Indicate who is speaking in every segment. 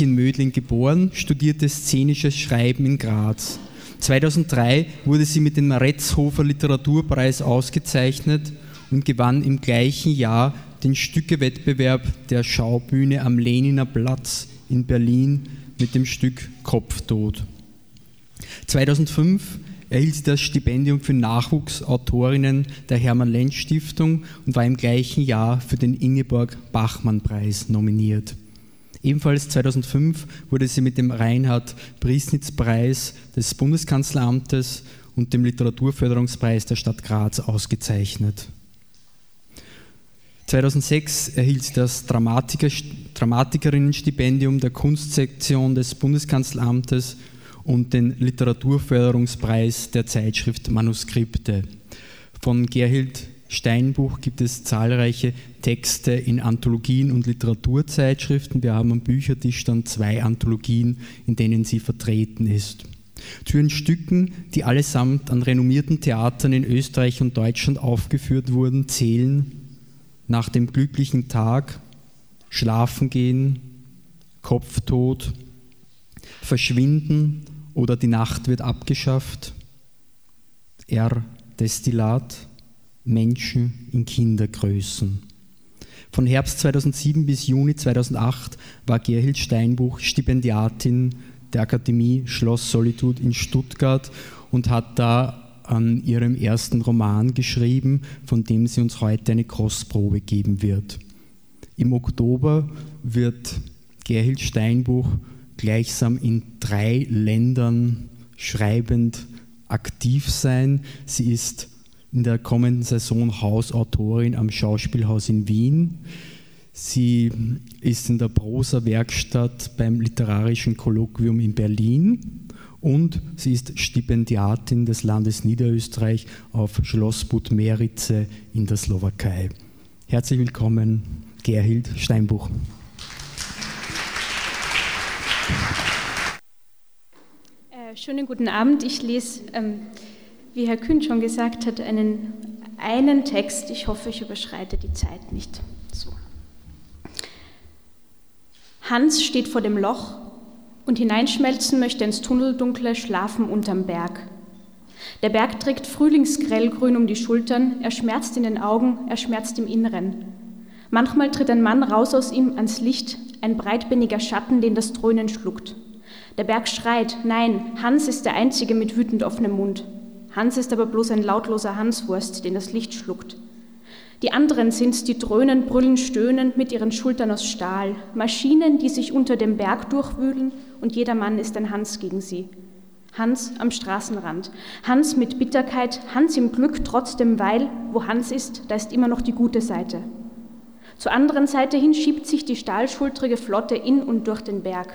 Speaker 1: in Mödling geboren, studierte szenisches Schreiben in Graz. 2003 wurde sie mit dem Maretzhofer Literaturpreis ausgezeichnet und gewann im gleichen Jahr den Stückewettbewerb der Schaubühne am Leniner Platz in Berlin mit dem Stück Kopftod. 2005 erhielt sie das Stipendium für Nachwuchsautorinnen der Hermann-Lenz-Stiftung und war im gleichen Jahr für den Ingeborg-Bachmann-Preis nominiert. Ebenfalls 2005 wurde sie mit dem Reinhard-Priesnitz-Preis des Bundeskanzleramtes und dem Literaturförderungspreis der Stadt Graz ausgezeichnet. 2006 erhielt sie das Dramatiker, Dramatikerinnenstipendium der Kunstsektion des Bundeskanzleramtes und den Literaturförderungspreis der Zeitschrift Manuskripte. Von Gerhild Steinbuch gibt es zahlreiche Texte in Anthologien und Literaturzeitschriften. Wir haben am Büchertisch dann zwei Anthologien, in denen sie vertreten ist. Zu ihren Stücken, die allesamt an renommierten Theatern in Österreich und Deutschland aufgeführt wurden, zählen Nach dem glücklichen Tag, Schlafen gehen, Kopftod, Verschwinden oder die Nacht wird abgeschafft, R. Destillat, Menschen in Kindergrößen. Von Herbst 2007 bis Juni 2008 war Gerhild Steinbuch Stipendiatin der Akademie Schloss Solitude in Stuttgart und hat da an ihrem ersten Roman geschrieben, von dem sie uns heute eine Kostprobe geben wird. Im Oktober wird Gerhild Steinbuch gleichsam in drei Ländern schreibend aktiv sein. Sie ist in der kommenden Saison Hausautorin am Schauspielhaus in Wien. Sie ist in der Prosa-Werkstatt beim Literarischen Kolloquium in Berlin und sie ist Stipendiatin des Landes Niederösterreich auf Schloss Budmerice in der Slowakei. Herzlich willkommen, Gerhild Steinbuch.
Speaker 2: Äh, schönen guten Abend. Ich lese, ähm, wie Herr Kühn schon gesagt hat, einen, einen Text. Ich hoffe, ich überschreite die Zeit nicht. So. Hans steht vor dem Loch und hineinschmelzen möchte ins Tunneldunkel Schlafen unterm Berg. Der Berg trägt Frühlingsgrellgrün um die Schultern, er schmerzt in den Augen, er schmerzt im Inneren. Manchmal tritt ein Mann raus aus ihm ans Licht, ein breitbeiniger Schatten, den das Dröhnen schluckt. Der Berg schreit, nein, Hans ist der Einzige mit wütend offenem Mund. Hans ist aber bloß ein lautloser Hanswurst, den das Licht schluckt. Die anderen sind's, die dröhnen, brüllen, stöhnen mit ihren Schultern aus Stahl. Maschinen, die sich unter dem Berg durchwühlen und jeder Mann ist ein Hans gegen sie. Hans am Straßenrand. Hans mit Bitterkeit, Hans im Glück trotzdem, weil, wo Hans ist, da ist immer noch die gute Seite. Zur anderen Seite hin schiebt sich die stahlschultrige Flotte in und durch den Berg.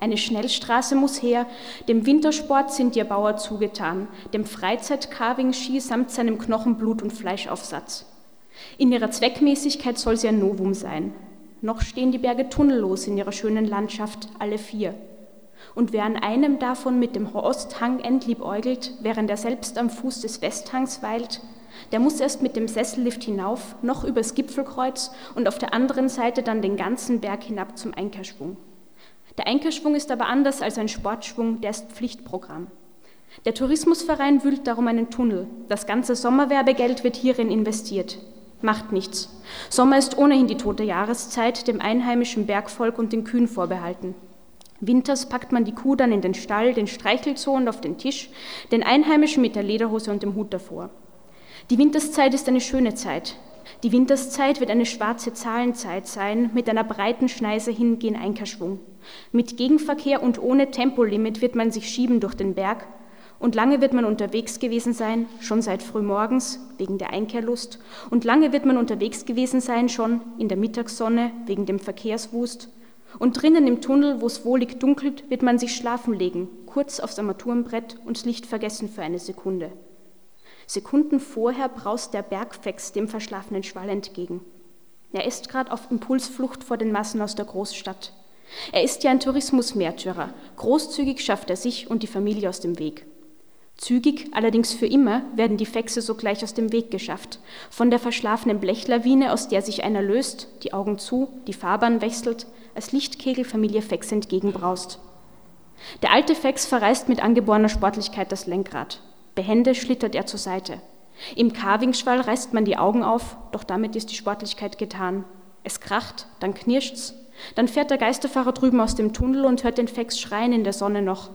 Speaker 2: Eine Schnellstraße muss her, dem Wintersport sind ihr Bauer zugetan, dem Freizeit-Carving-Ski samt seinem Knochenblut und Fleischaufsatz. In ihrer Zweckmäßigkeit soll sie ein Novum sein. Noch stehen die Berge tunnellos in ihrer schönen Landschaft, alle vier. Und wer an einem davon mit dem Osthang entliebäugelt, während er selbst am Fuß des Westhangs weilt, der muss erst mit dem Sessellift hinauf, noch übers Gipfelkreuz und auf der anderen Seite dann den ganzen Berg hinab zum Einkehrschwung. Der Einkehrschwung ist aber anders als ein Sportschwung, der ist Pflichtprogramm. Der Tourismusverein wühlt darum einen Tunnel. Das ganze Sommerwerbegeld wird hierin investiert. Macht nichts. Sommer ist ohnehin die tote Jahreszeit, dem einheimischen Bergvolk und den Kühen vorbehalten. Winters packt man die Kuh dann in den Stall, den Streichelzoo und auf den Tisch, den Einheimischen mit der Lederhose und dem Hut davor. Die Winterszeit ist eine schöne Zeit. Die Winterszeit wird eine schwarze Zahlenzeit sein, mit einer breiten Schneise hin gen Einkehrschwung. Mit Gegenverkehr und ohne Tempolimit wird man sich schieben durch den Berg, und lange wird man unterwegs gewesen sein, schon seit frühmorgens wegen der Einkehrlust, und lange wird man unterwegs gewesen sein, schon in der Mittagssonne wegen dem Verkehrswust, und drinnen im Tunnel, wo es wohlig dunkelt, wird man sich schlafen legen, kurz aufs Armaturenbrett und Licht vergessen für eine Sekunde. Sekunden vorher braust der Bergfex dem verschlafenen Schwall entgegen. Er ist gerade auf Impulsflucht vor den Massen aus der Großstadt. Er ist ja ein Tourismusmärtyrer. Großzügig schafft er sich und die Familie aus dem Weg. Zügig, allerdings für immer, werden die Fexe sogleich aus dem Weg geschafft. Von der verschlafenen Blechlawine, aus der sich einer löst, die Augen zu, die Fahrbahn wechselt, als Lichtkegel Familie Fex entgegenbraust. Der alte Fex verreißt mit angeborener Sportlichkeit das Lenkrad. Behende schlittert er zur Seite. Im Carvingschwall reißt man die Augen auf, doch damit ist die Sportlichkeit getan. Es kracht, dann knirscht's, dann fährt der Geisterfahrer drüben aus dem Tunnel und hört den Fex schreien in der Sonne noch.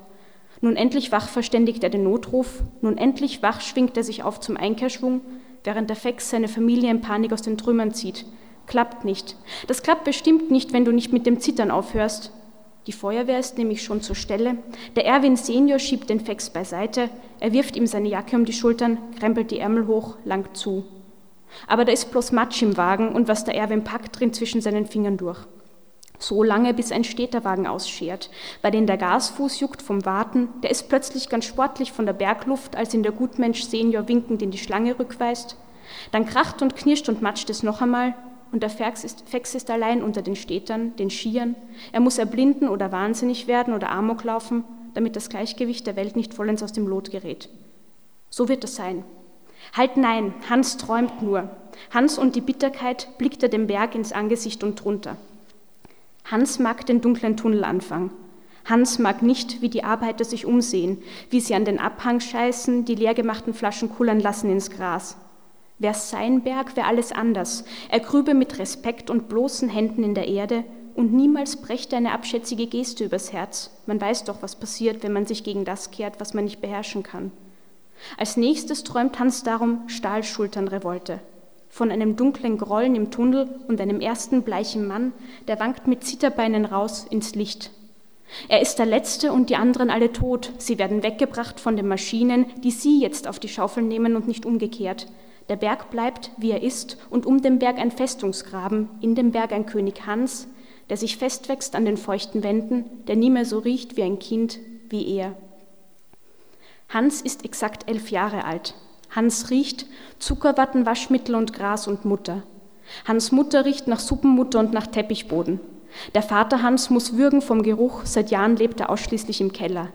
Speaker 2: Nun endlich wach verständigt er den Notruf, nun endlich wach schwingt er sich auf zum Einkehrschwung, während der Fex seine Familie in Panik aus den Trümmern zieht. Klappt nicht. Das klappt bestimmt nicht, wenn du nicht mit dem Zittern aufhörst. Die Feuerwehr ist nämlich schon zur Stelle. Der Erwin Senior schiebt den Fex beiseite, er wirft ihm seine Jacke um die Schultern, krempelt die Ärmel hoch, langt zu. Aber da ist bloß Matsch im Wagen und was der Erwin packt, dringt zwischen seinen Fingern durch so lange, bis ein Städterwagen ausschert, bei dem der Gasfuß juckt vom Warten, der ist plötzlich ganz sportlich von der Bergluft, als ihn der Gutmensch Senior winkend in die Schlange rückweist. Dann kracht und knirscht und matscht es noch einmal, und der Fex ist, Fex ist allein unter den Städtern, den Skiern. Er muss erblinden oder wahnsinnig werden oder Amok laufen, damit das Gleichgewicht der Welt nicht vollends aus dem Lot gerät. So wird es sein. Halt nein, Hans träumt nur. Hans und die Bitterkeit blickt er dem Berg ins Angesicht und drunter. Hans mag den dunklen Tunnelanfang. Hans mag nicht, wie die Arbeiter sich umsehen, wie sie an den Abhang scheißen, die leergemachten Flaschen kullern lassen ins Gras. Wär sein Berg, wär alles anders. Er grübe mit Respekt und bloßen Händen in der Erde und niemals brächte eine abschätzige Geste übers Herz. Man weiß doch, was passiert, wenn man sich gegen das kehrt, was man nicht beherrschen kann. Als nächstes träumt Hans darum Stahlschulternrevolte von einem dunklen Grollen im Tunnel und einem ersten bleichen Mann, der wankt mit Zitterbeinen raus ins Licht. Er ist der Letzte und die anderen alle tot. Sie werden weggebracht von den Maschinen, die Sie jetzt auf die Schaufel nehmen und nicht umgekehrt. Der Berg bleibt, wie er ist, und um den Berg ein Festungsgraben, in dem Berg ein König Hans, der sich festwächst an den feuchten Wänden, der nie mehr so riecht wie ein Kind, wie er. Hans ist exakt elf Jahre alt. Hans riecht Zuckerwatten, Waschmittel und Gras und Mutter. Hans Mutter riecht nach Suppenmutter und nach Teppichboden. Der Vater Hans muss würgen vom Geruch, seit Jahren lebt er ausschließlich im Keller.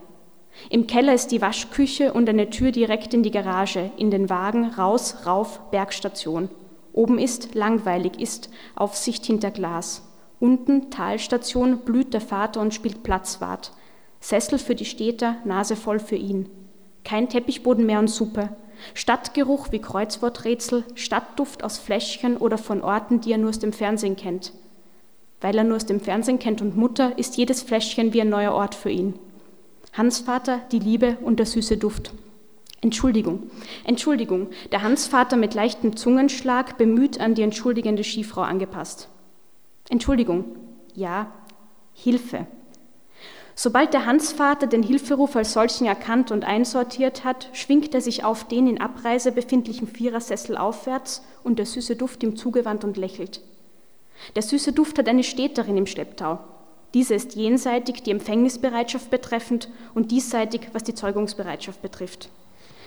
Speaker 2: Im Keller ist die Waschküche und eine Tür direkt in die Garage, in den Wagen, raus, rauf, Bergstation. Oben ist, langweilig ist, Aufsicht hinter Glas. Unten, Talstation, blüht der Vater und spielt Platzwart. Sessel für die Städter, Nase voll für ihn. Kein Teppichboden mehr und Suppe. Stadtgeruch wie Kreuzworträtsel, Stadtduft aus Fläschchen oder von Orten, die er nur aus dem Fernsehen kennt. Weil er nur aus dem Fernsehen kennt und Mutter, ist jedes Fläschchen wie ein neuer Ort für ihn. Hansvater, die Liebe und der süße Duft. Entschuldigung, Entschuldigung, der Hansvater mit leichtem Zungenschlag bemüht an die entschuldigende Skifrau angepasst. Entschuldigung, ja, Hilfe. Sobald der Hansvater den Hilferuf als solchen erkannt und einsortiert hat, schwingt er sich auf den in Abreise befindlichen Vierersessel aufwärts und der süße Duft ihm zugewandt und lächelt. Der süße Duft hat eine Städterin im Schlepptau. Diese ist jenseitig die Empfängnisbereitschaft betreffend und diesseitig, was die Zeugungsbereitschaft betrifft.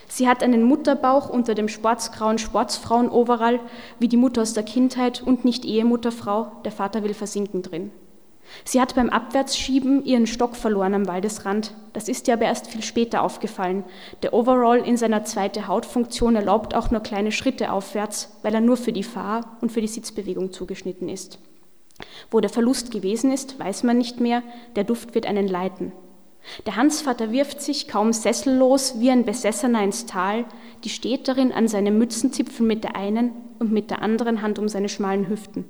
Speaker 2: Sie hat einen Mutterbauch unter dem sportsgrauen Sportsfrauen-Overall, wie die Mutter aus der Kindheit und nicht Ehemutterfrau, der Vater will versinken drin. Sie hat beim Abwärtsschieben ihren Stock verloren am Waldesrand. Das ist ihr aber erst viel später aufgefallen. Der Overall in seiner zweite Hautfunktion erlaubt auch nur kleine Schritte aufwärts, weil er nur für die Fahr- und für die Sitzbewegung zugeschnitten ist. Wo der Verlust gewesen ist, weiß man nicht mehr. Der Duft wird einen leiten. Der Hansvater wirft sich kaum sessellos wie ein Besessener ins Tal, die steht darin an seinem Mützenzipfel mit der einen und mit der anderen Hand um seine schmalen Hüften.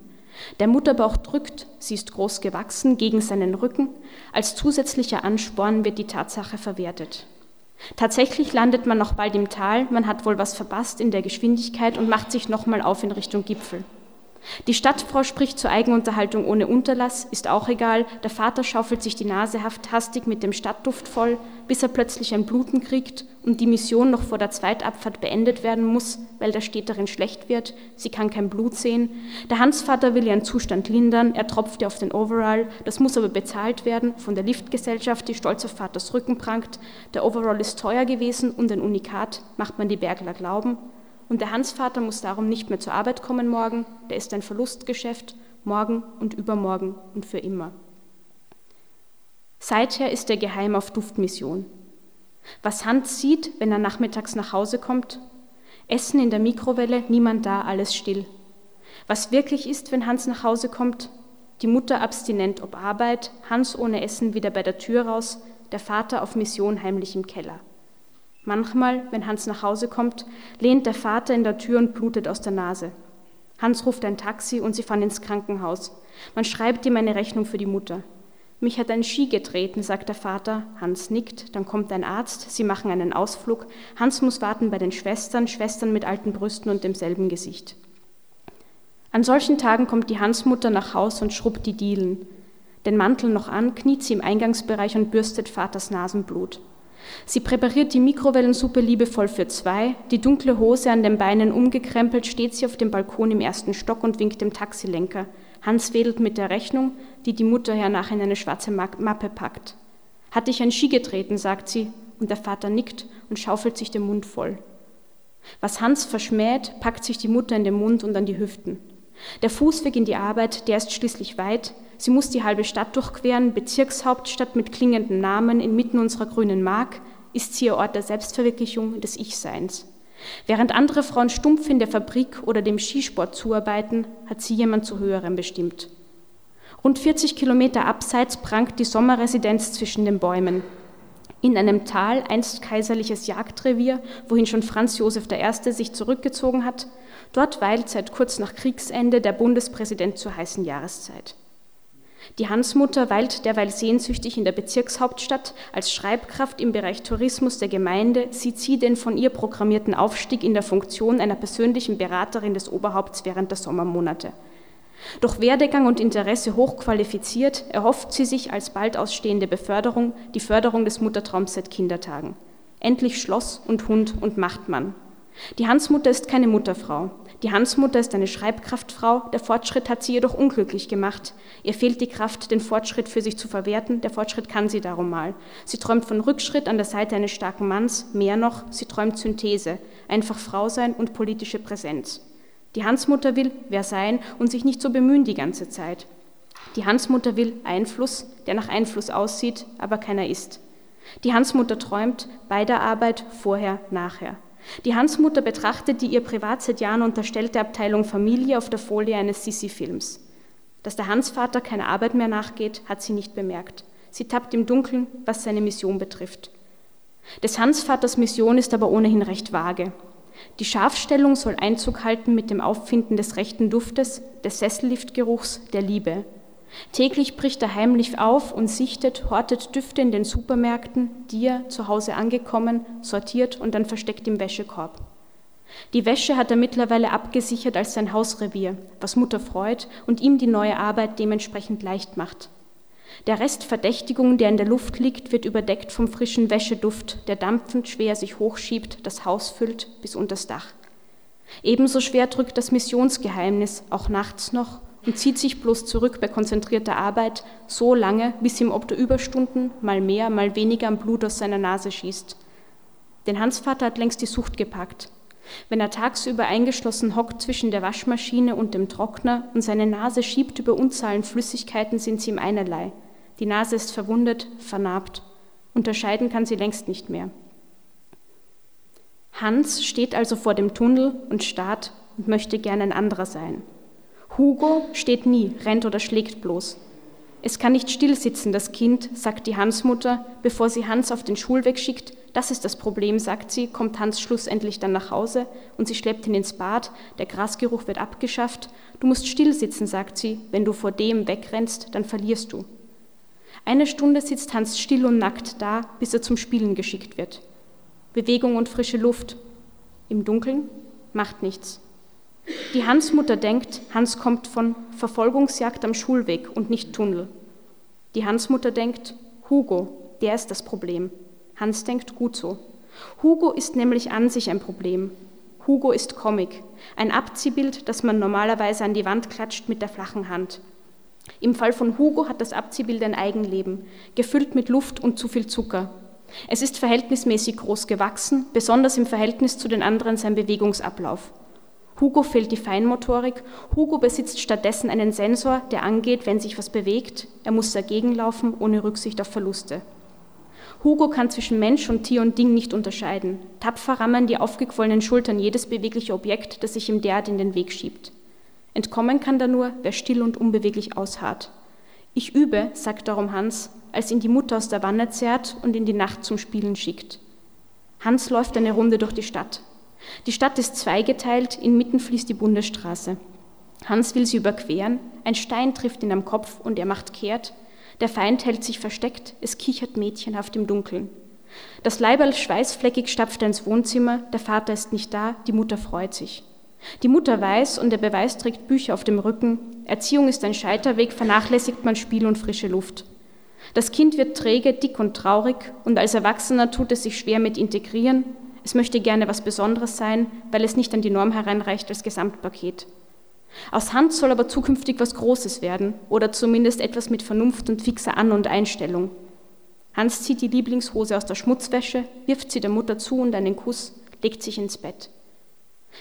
Speaker 2: Der Mutterbauch drückt, sie ist groß gewachsen, gegen seinen Rücken. Als zusätzlicher Ansporn wird die Tatsache verwertet. Tatsächlich landet man noch bald im Tal, man hat wohl was verpasst in der Geschwindigkeit und macht sich nochmal auf in Richtung Gipfel. Die Stadtfrau spricht zur Eigenunterhaltung ohne Unterlass, ist auch egal. Der Vater schaufelt sich die Nase hastig mit dem Stadtduft voll, bis er plötzlich ein Bluten kriegt und die Mission noch vor der Zweitabfahrt beendet werden muss, weil der Städterin schlecht wird. Sie kann kein Blut sehen. Der Hansvater will ihren Zustand lindern. Er tropft ihr auf den Overall. Das muss aber bezahlt werden von der Liftgesellschaft, die stolz auf Vaters Rücken prangt. Der Overall ist teuer gewesen und ein Unikat, macht man die Bergler glauben. Und der Hansvater muss darum nicht mehr zur Arbeit kommen morgen, der ist ein Verlustgeschäft, morgen und übermorgen und für immer. Seither ist er geheim auf Duftmission. Was Hans sieht, wenn er nachmittags nach Hause kommt? Essen in der Mikrowelle, niemand da, alles still. Was wirklich ist, wenn Hans nach Hause kommt? Die Mutter abstinent ob Arbeit, Hans ohne Essen wieder bei der Tür raus, der Vater auf Mission heimlich im Keller. Manchmal, wenn Hans nach Hause kommt, lehnt der Vater in der Tür und blutet aus der Nase. Hans ruft ein Taxi und sie fahren ins Krankenhaus. Man schreibt ihm eine Rechnung für die Mutter. Mich hat ein Ski getreten, sagt der Vater. Hans nickt, dann kommt ein Arzt, sie machen einen Ausflug. Hans muss warten bei den Schwestern, Schwestern mit alten Brüsten und demselben Gesicht. An solchen Tagen kommt die Hansmutter nach Haus und schrubbt die Dielen. Den Mantel noch an, kniet sie im Eingangsbereich und bürstet Vaters Nasenblut. Sie präpariert die Mikrowellensuppe liebevoll für zwei. Die dunkle Hose an den Beinen umgekrempelt steht sie auf dem Balkon im ersten Stock und winkt dem Taxilenker. Hans wedelt mit der Rechnung, die die Mutter hernach in eine schwarze Mappe packt. Hatte ich ein Ski getreten, sagt sie, und der Vater nickt und schaufelt sich den Mund voll. Was Hans verschmäht, packt sich die Mutter in den Mund und an die Hüften. Der Fußweg in die Arbeit, der ist schließlich weit. Sie muss die halbe Stadt durchqueren, Bezirkshauptstadt mit klingenden Namen inmitten unserer grünen Mark, ist sie ihr Ort der Selbstverwirklichung, des Ich-Seins. Während andere Frauen stumpf in der Fabrik oder dem Skisport zuarbeiten, hat sie jemand zu höherem bestimmt. Rund 40 Kilometer abseits prangt die Sommerresidenz zwischen den Bäumen. In einem Tal, einst kaiserliches Jagdrevier, wohin schon Franz Josef I. sich zurückgezogen hat, dort weilt seit kurz nach Kriegsende der Bundespräsident zur heißen Jahreszeit. Die Hansmutter weilt derweil sehnsüchtig in der Bezirkshauptstadt. Als Schreibkraft im Bereich Tourismus der Gemeinde sieht sie den von ihr programmierten Aufstieg in der Funktion einer persönlichen Beraterin des Oberhaupts während der Sommermonate. Durch Werdegang und Interesse hochqualifiziert erhofft sie sich als bald ausstehende Beförderung die Förderung des Muttertraums seit Kindertagen. Endlich Schloss und Hund und Machtmann. Die Hansmutter ist keine Mutterfrau. Die Hansmutter ist eine Schreibkraftfrau, der Fortschritt hat sie jedoch unglücklich gemacht. Ihr fehlt die Kraft, den Fortschritt für sich zu verwerten, der Fortschritt kann sie darum mal. Sie träumt von Rückschritt an der Seite eines starken Manns, mehr noch, sie träumt Synthese, einfach Frau sein und politische Präsenz. Die Hansmutter will wer sein und sich nicht so bemühen die ganze Zeit. Die Hansmutter will Einfluss, der nach Einfluss aussieht, aber keiner ist. Die Hansmutter träumt bei der Arbeit vorher, nachher. Die Hansmutter betrachtet die ihr privat seit Jahren unterstellte Abteilung Familie auf der Folie eines Sissi-Films. Dass der Hansvater keine Arbeit mehr nachgeht, hat sie nicht bemerkt. Sie tappt im Dunkeln, was seine Mission betrifft. Des Hansvaters Mission ist aber ohnehin recht vage. Die Scharfstellung soll Einzug halten mit dem Auffinden des rechten Duftes, des Sesselliftgeruchs, der Liebe. Täglich bricht er heimlich auf und sichtet, hortet Düfte in den Supermärkten, die er, zu Hause angekommen, sortiert und dann versteckt im Wäschekorb. Die Wäsche hat er mittlerweile abgesichert als sein Hausrevier, was Mutter freut und ihm die neue Arbeit dementsprechend leicht macht. Der Rest Verdächtigung, der in der Luft liegt, wird überdeckt vom frischen Wäscheduft, der dampfend schwer sich hochschiebt, das Haus füllt bis unters Dach. Ebenso schwer drückt das Missionsgeheimnis, auch nachts noch, und zieht sich bloß zurück bei konzentrierter Arbeit so lange, bis ihm ob der Überstunden mal mehr, mal weniger am Blut aus seiner Nase schießt. Den Hansvater hat längst die Sucht gepackt. Wenn er tagsüber eingeschlossen hockt zwischen der Waschmaschine und dem Trockner und seine Nase schiebt über Unzahlen Flüssigkeiten, sind sie ihm einerlei. Die Nase ist verwundet, vernarbt. Unterscheiden kann sie längst nicht mehr. Hans steht also vor dem Tunnel und starrt und möchte gern ein anderer sein. Hugo steht nie, rennt oder schlägt bloß. Es kann nicht stillsitzen, das Kind, sagt die Hansmutter, bevor sie Hans auf den Schulweg schickt. Das ist das Problem, sagt sie, kommt Hans schlussendlich dann nach Hause und sie schleppt ihn ins Bad, der Grasgeruch wird abgeschafft. Du musst stillsitzen, sagt sie, wenn du vor dem wegrennst, dann verlierst du. Eine Stunde sitzt Hans still und nackt da, bis er zum Spielen geschickt wird. Bewegung und frische Luft. Im Dunkeln macht nichts. Die Hansmutter denkt, Hans kommt von Verfolgungsjagd am Schulweg und nicht Tunnel. Die Hansmutter denkt, Hugo, der ist das Problem. Hans denkt gut so. Hugo ist nämlich an sich ein Problem. Hugo ist Comic, ein Abziehbild, das man normalerweise an die Wand klatscht mit der flachen Hand. Im Fall von Hugo hat das Abziehbild ein Eigenleben, gefüllt mit Luft und zu viel Zucker. Es ist verhältnismäßig groß gewachsen, besonders im Verhältnis zu den anderen sein Bewegungsablauf. Hugo fehlt die Feinmotorik. Hugo besitzt stattdessen einen Sensor, der angeht, wenn sich was bewegt. Er muss dagegen laufen, ohne Rücksicht auf Verluste. Hugo kann zwischen Mensch und Tier und Ding nicht unterscheiden. Tapfer rammen die aufgequollenen Schultern jedes bewegliche Objekt, das sich ihm derart in den Weg schiebt. Entkommen kann da nur, wer still und unbeweglich ausharrt. Ich übe, sagt darum Hans, als ihn die Mutter aus der Wanne zerrt und in die Nacht zum Spielen schickt. Hans läuft eine Runde durch die Stadt. Die Stadt ist zweigeteilt, inmitten fließt die Bundesstraße. Hans will sie überqueren, ein Stein trifft ihn am Kopf und er macht kehrt. Der Feind hält sich versteckt, es kichert mädchenhaft im Dunkeln. Das Leiberl schweißfleckig stapft ins Wohnzimmer, der Vater ist nicht da, die Mutter freut sich. Die Mutter weiß und der Beweis trägt Bücher auf dem Rücken. Erziehung ist ein Scheiterweg, vernachlässigt man Spiel und frische Luft. Das Kind wird träge, dick und traurig und als Erwachsener tut es sich schwer mit integrieren. Es möchte gerne was Besonderes sein, weil es nicht an die Norm hereinreicht als Gesamtpaket. Aus Hand soll aber zukünftig was Großes werden oder zumindest etwas mit Vernunft und fixer An- und Einstellung. Hans zieht die Lieblingshose aus der Schmutzwäsche, wirft sie der Mutter zu und einen Kuss, legt sich ins Bett.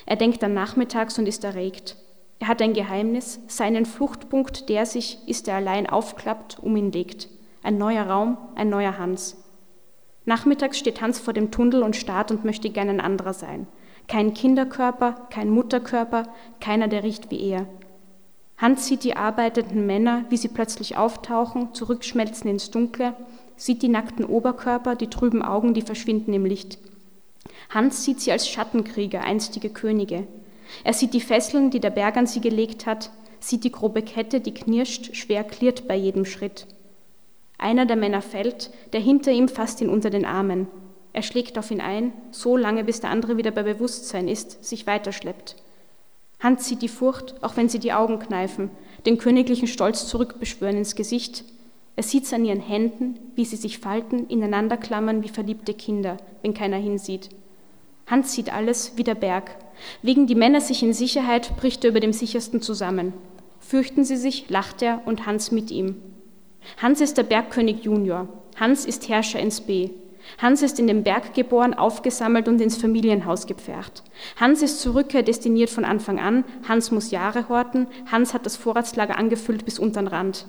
Speaker 2: Er denkt dann nachmittags und ist erregt. Er hat ein Geheimnis, seinen Fluchtpunkt, der sich, ist er allein aufklappt, um ihn legt. Ein neuer Raum, ein neuer Hans. Nachmittags steht Hans vor dem Tunnel und starrt und möchte gern ein anderer sein. Kein Kinderkörper, kein Mutterkörper, keiner, der riecht wie er. Hans sieht die arbeitenden Männer, wie sie plötzlich auftauchen, zurückschmelzen ins Dunkle, sieht die nackten Oberkörper, die trüben Augen, die verschwinden im Licht. Hans sieht sie als Schattenkrieger, einstige Könige. Er sieht die Fesseln, die der Berg an sie gelegt hat, sieht die grobe Kette, die knirscht, schwer klirrt bei jedem Schritt. Einer der Männer fällt, der hinter ihm fasst ihn unter den Armen. Er schlägt auf ihn ein, so lange, bis der andere wieder bei Bewusstsein ist, sich weiterschleppt. Hans sieht die Furcht, auch wenn sie die Augen kneifen, den königlichen Stolz zurückbeschwören ins Gesicht. Er sieht es an ihren Händen, wie sie sich falten, ineinander klammern wie verliebte Kinder, wenn keiner hinsieht. Hans sieht alles wie der Berg. Wegen die Männer sich in Sicherheit, bricht er über dem sichersten zusammen. Fürchten sie sich, lacht er und Hans mit ihm. Hans ist der Bergkönig Junior. Hans ist Herrscher ins B. Hans ist in den Berg geboren, aufgesammelt und ins Familienhaus gepfercht. Hans ist zur Rückkehr destiniert von Anfang an. Hans muss Jahre horten. Hans hat das Vorratslager angefüllt bis unter den Rand.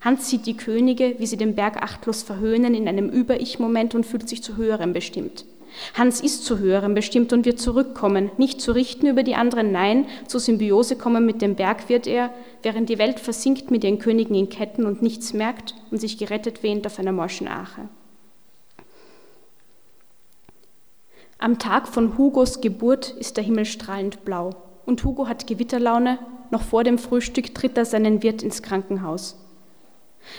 Speaker 2: Hans sieht die Könige, wie sie den Berg achtlos verhöhnen in einem Über-Ich-Moment und fühlt sich zu Höherem bestimmt. Hans ist zu Höherem bestimmt und wird zurückkommen, nicht zu richten über die anderen, nein, zur Symbiose kommen mit dem Berg wird er, während die Welt versinkt mit ihren Königen in Ketten und nichts merkt und sich gerettet wähnt auf einer morschen Ache. Am Tag von Hugos Geburt ist der Himmel strahlend blau und Hugo hat Gewitterlaune, noch vor dem Frühstück tritt er seinen Wirt ins Krankenhaus.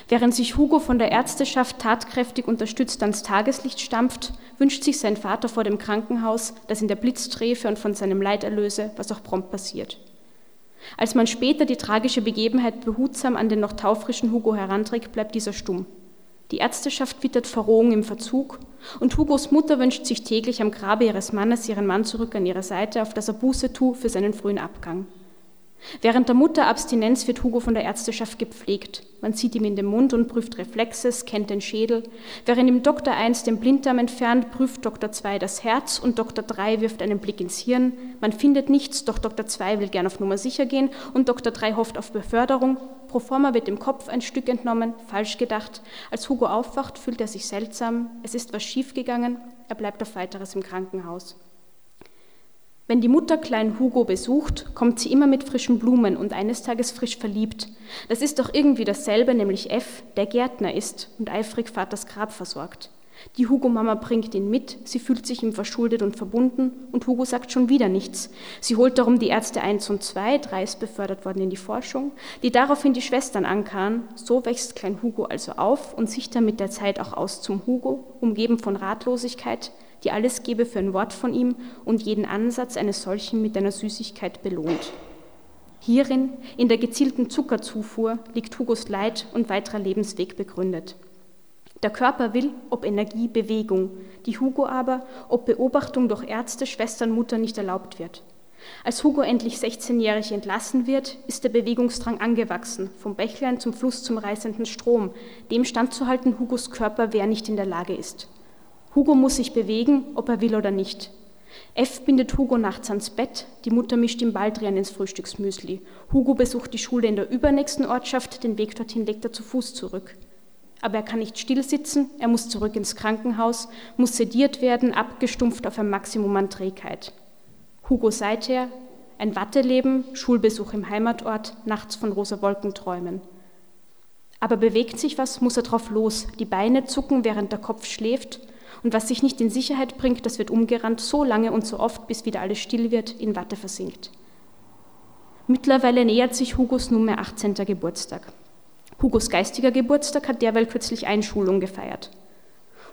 Speaker 2: Während sich Hugo von der Ärzteschaft tatkräftig unterstützt ans Tageslicht stampft, wünscht sich sein Vater vor dem Krankenhaus, dass ihn der Blitz träfe und von seinem Leid erlöse, was auch prompt passiert. Als man später die tragische Begebenheit behutsam an den noch taufrischen Hugo heranträgt, bleibt dieser stumm. Die Ärzteschaft wittert Verrohung im Verzug und Hugos Mutter wünscht sich täglich am Grabe ihres Mannes ihren Mann zurück an ihre Seite, auf das er Buße tue für seinen frühen Abgang. Während der Mutterabstinenz wird Hugo von der Ärzteschaft gepflegt. Man zieht ihm in den Mund und prüft Reflexe, scannt den Schädel. Während ihm Dr. 1 den Blinddarm entfernt, prüft Dr. 2 das Herz und Dr. 3 wirft einen Blick ins Hirn. Man findet nichts, doch Dr. 2 will gern auf Nummer sicher gehen und Dr. 3 hofft auf Beförderung. Pro forma wird dem Kopf ein Stück entnommen, falsch gedacht. Als Hugo aufwacht, fühlt er sich seltsam. Es ist was schiefgegangen. Er bleibt auf weiteres im Krankenhaus. Wenn die Mutter kleinen Hugo besucht, kommt sie immer mit frischen Blumen und eines Tages frisch verliebt. Das ist doch irgendwie dasselbe, nämlich F, der Gärtner ist und eifrig Vaters Grab versorgt. Die Hugo-Mama bringt ihn mit, sie fühlt sich ihm verschuldet und verbunden und Hugo sagt schon wieder nichts. Sie holt darum die Ärzte 1 und 2, 3 ist befördert worden in die Forschung, die daraufhin die Schwestern ankarren. So wächst klein Hugo also auf und sich dann mit der Zeit auch aus zum Hugo, umgeben von Ratlosigkeit, die alles gebe für ein Wort von ihm und jeden Ansatz eines solchen mit einer Süßigkeit belohnt. Hierin, in der gezielten Zuckerzufuhr, liegt Hugos Leid und weiterer Lebensweg begründet. Der Körper will, ob Energie, Bewegung, die Hugo aber, ob Beobachtung durch Ärzte, Schwestern, Mutter nicht erlaubt wird. Als Hugo endlich 16-jährig entlassen wird, ist der Bewegungsdrang angewachsen, vom Bächlein zum Fluss zum reißenden Strom, dem standzuhalten Hugos Körper, wer nicht in der Lage ist. Hugo muss sich bewegen, ob er will oder nicht. F bindet Hugo nachts ans Bett, die Mutter mischt ihm Baldrian ins Frühstücksmüsli. Hugo besucht die Schule in der übernächsten Ortschaft, den Weg dorthin legt er zu Fuß zurück. Aber er kann nicht still sitzen, er muss zurück ins Krankenhaus, muss sediert werden, abgestumpft auf ein Maximum an Trägheit. Hugo seither, ein Watteleben, Schulbesuch im Heimatort, nachts von rosa Wolken träumen. Aber bewegt sich was, muss er drauf los. Die Beine zucken, während der Kopf schläft. Und was sich nicht in Sicherheit bringt, das wird umgerannt, so lange und so oft, bis wieder alles still wird, in Watte versinkt. Mittlerweile nähert sich Hugos nunmehr 18. Geburtstag. Hugos geistiger Geburtstag hat derweil kürzlich Einschulung gefeiert.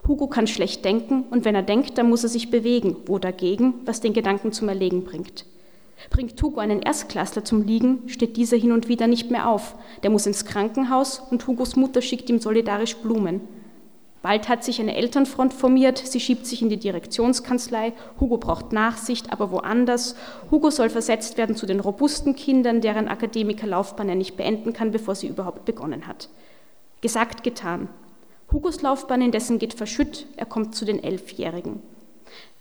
Speaker 2: Hugo kann schlecht denken und wenn er denkt, dann muss er sich bewegen, wo dagegen, was den Gedanken zum Erlegen bringt. Bringt Hugo einen Erstklässler zum Liegen, steht dieser hin und wieder nicht mehr auf. Der muss ins Krankenhaus und Hugos Mutter schickt ihm solidarisch Blumen. Bald hat sich eine Elternfront formiert, sie schiebt sich in die Direktionskanzlei, Hugo braucht Nachsicht, aber woanders. Hugo soll versetzt werden zu den robusten Kindern, deren Akademikerlaufbahn er nicht beenden kann, bevor sie überhaupt begonnen hat. Gesagt, getan. Hugos Laufbahn indessen geht verschütt, er kommt zu den Elfjährigen.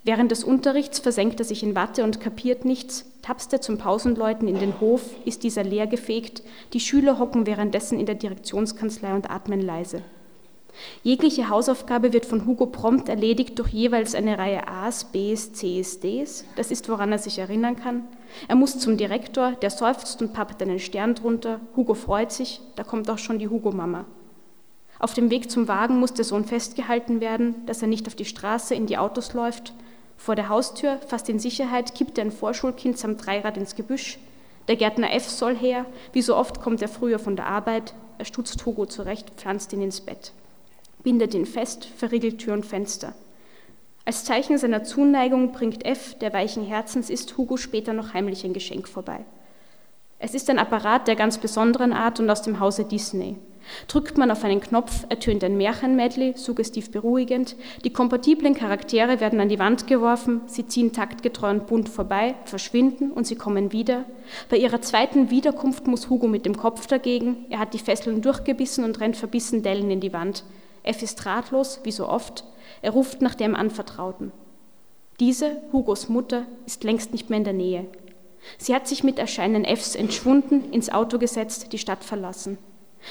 Speaker 2: Während des Unterrichts versenkt er sich in Watte und kapiert nichts, tapst er zum Pausenläuten in den Hof, ist dieser leer gefegt, die Schüler hocken währenddessen in der Direktionskanzlei und atmen leise. Jegliche Hausaufgabe wird von Hugo prompt erledigt durch jeweils eine Reihe A's, B's, C's, D's. Das ist, woran er sich erinnern kann. Er muss zum Direktor, der seufzt und pappt einen Stern drunter. Hugo freut sich, da kommt auch schon die Hugo-Mama. Auf dem Weg zum Wagen muss der Sohn festgehalten werden, dass er nicht auf die Straße in die Autos läuft. Vor der Haustür, fast in Sicherheit, kippt er ein Vorschulkind samt Dreirad ins Gebüsch. Der Gärtner F soll her, wie so oft kommt er früher von der Arbeit. Er stutzt Hugo zurecht, pflanzt ihn ins Bett bindet ihn fest, verriegelt Tür und Fenster. Als Zeichen seiner Zuneigung bringt F, der weichen Herzens ist, Hugo später noch heimlich ein Geschenk vorbei. Es ist ein Apparat der ganz besonderen Art und aus dem Hause Disney. Drückt man auf einen Knopf, ertönt ein Märchenmedley, suggestiv beruhigend. Die kompatiblen Charaktere werden an die Wand geworfen, sie ziehen taktgetreu und bunt vorbei, verschwinden und sie kommen wieder. Bei ihrer zweiten Wiederkunft muss Hugo mit dem Kopf dagegen. Er hat die Fesseln durchgebissen und rennt verbissen Dellen in die Wand. F ist ratlos, wie so oft. Er ruft nach dem Anvertrauten. Diese, Hugos Mutter, ist längst nicht mehr in der Nähe. Sie hat sich mit Erscheinen Fs entschwunden, ins Auto gesetzt, die Stadt verlassen.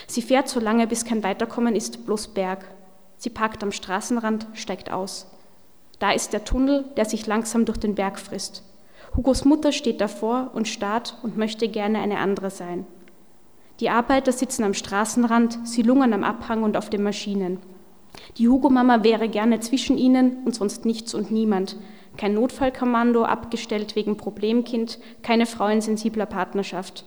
Speaker 2: Sie fährt so lange, bis kein Weiterkommen ist, bloß Berg. Sie parkt am Straßenrand, steigt aus. Da ist der Tunnel, der sich langsam durch den Berg frisst. Hugos Mutter steht davor und starrt und möchte gerne eine andere sein. Die Arbeiter sitzen am Straßenrand, sie lungern am Abhang und auf den Maschinen. Die Hugo-Mama wäre gerne zwischen ihnen und sonst nichts und niemand. Kein Notfallkommando, abgestellt wegen Problemkind, keine Frau in sensibler Partnerschaft.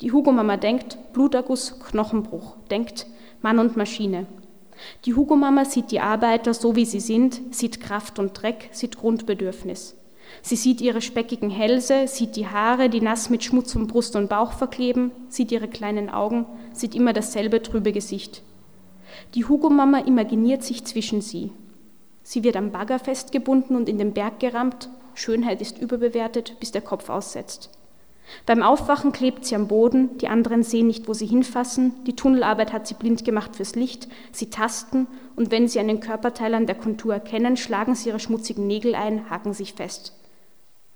Speaker 2: Die Hugo-Mama denkt, Bluterguss, Knochenbruch, denkt Mann und Maschine. Die Hugo-Mama sieht die Arbeiter so, wie sie sind, sieht Kraft und Dreck, sieht Grundbedürfnis. Sie sieht ihre speckigen Hälse, sieht die Haare, die nass mit Schmutz um Brust und Bauch verkleben, sieht ihre kleinen Augen, sieht immer dasselbe trübe Gesicht. Die Hugo-Mama imaginiert sich zwischen sie. Sie wird am Bagger festgebunden und in den Berg gerammt. Schönheit ist überbewertet, bis der Kopf aussetzt. Beim Aufwachen klebt sie am Boden, die anderen sehen nicht, wo sie hinfassen, die Tunnelarbeit hat sie blind gemacht fürs Licht, sie tasten und wenn sie einen Körperteil an der Kontur erkennen, schlagen sie ihre schmutzigen Nägel ein, haken sich fest.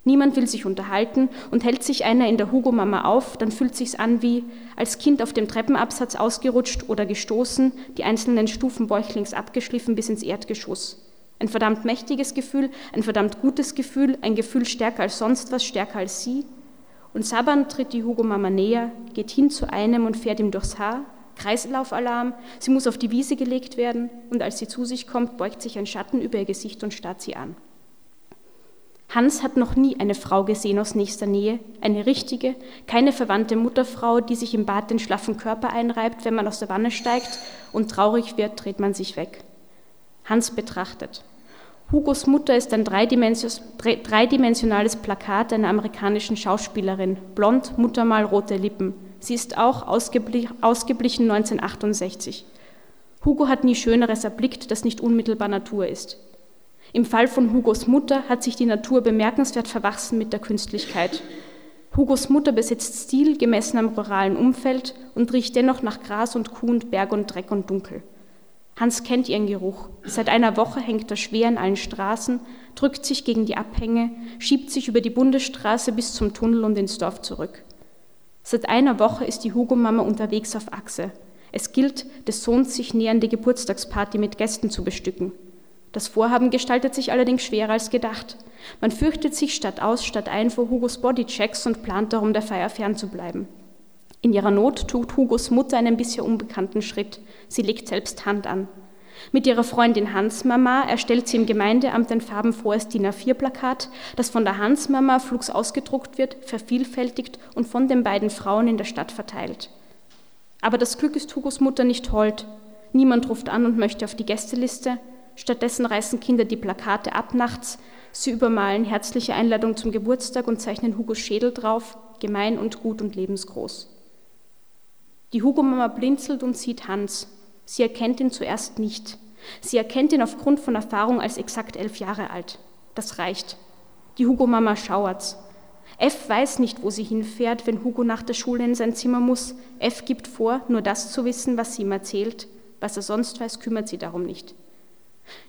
Speaker 2: Niemand will sich unterhalten und hält sich einer in der Hugo-Mama auf, dann fühlt sich's an wie als Kind auf dem Treppenabsatz ausgerutscht oder gestoßen, die einzelnen Stufen bäuchlings abgeschliffen bis ins Erdgeschoss. Ein verdammt mächtiges Gefühl, ein verdammt gutes Gefühl, ein Gefühl stärker als sonst was, stärker als sie. Und sabbernd tritt die Hugo-Mama näher, geht hin zu einem und fährt ihm durchs Haar. Kreislaufalarm, sie muss auf die Wiese gelegt werden und als sie zu sich kommt, beugt sich ein Schatten über ihr Gesicht und starrt sie an. Hans hat noch nie eine Frau gesehen aus nächster Nähe, eine richtige, keine verwandte Mutterfrau, die sich im Bad den schlaffen Körper einreibt, wenn man aus der Wanne steigt und traurig wird, dreht man sich weg. Hans betrachtet. Hugos Mutter ist ein dreidimensionales Plakat einer amerikanischen Schauspielerin, blond, Muttermal, rote Lippen. Sie ist auch ausgeblichen 1968. Hugo hat nie Schöneres erblickt, das nicht unmittelbar Natur ist. Im Fall von Hugos Mutter hat sich die Natur bemerkenswert verwachsen mit der Künstlichkeit. Hugos Mutter besitzt Stil gemessen am ruralen Umfeld und riecht dennoch nach Gras und Kuh und Berg und Dreck und Dunkel. Hans kennt ihren Geruch. Seit einer Woche hängt er schwer in allen Straßen, drückt sich gegen die Abhänge, schiebt sich über die Bundesstraße bis zum Tunnel und ins Dorf zurück. Seit einer Woche ist die Hugo-Mama unterwegs auf Achse. Es gilt, des Sohns sich nähernde Geburtstagsparty mit Gästen zu bestücken. Das Vorhaben gestaltet sich allerdings schwerer als gedacht. Man fürchtet sich statt aus, statt ein vor Hugos Bodychecks und plant darum, der Feier fernzubleiben. In ihrer Not tut Hugos Mutter einen bisher unbekannten Schritt. Sie legt selbst Hand an. Mit ihrer Freundin Hans-Mama erstellt sie im Gemeindeamt ein farbenfrohes DIN A4-Plakat, das von der Hans-Mama flugs ausgedruckt wird, vervielfältigt und von den beiden Frauen in der Stadt verteilt. Aber das Glück ist Hugos Mutter nicht hold. Niemand ruft an und möchte auf die Gästeliste. Stattdessen reißen Kinder die Plakate ab nachts. Sie übermalen herzliche Einladung zum Geburtstag und zeichnen Hugos Schädel drauf, gemein und gut und lebensgroß. Die Hugo-Mama blinzelt und sieht Hans, Sie erkennt ihn zuerst nicht. Sie erkennt ihn aufgrund von Erfahrung als exakt elf Jahre alt. Das reicht. Die Hugo-Mama schauert's. F weiß nicht, wo sie hinfährt, wenn Hugo nach der Schule in sein Zimmer muss. F gibt vor, nur das zu wissen, was sie ihm erzählt. Was er sonst weiß, kümmert sie darum nicht.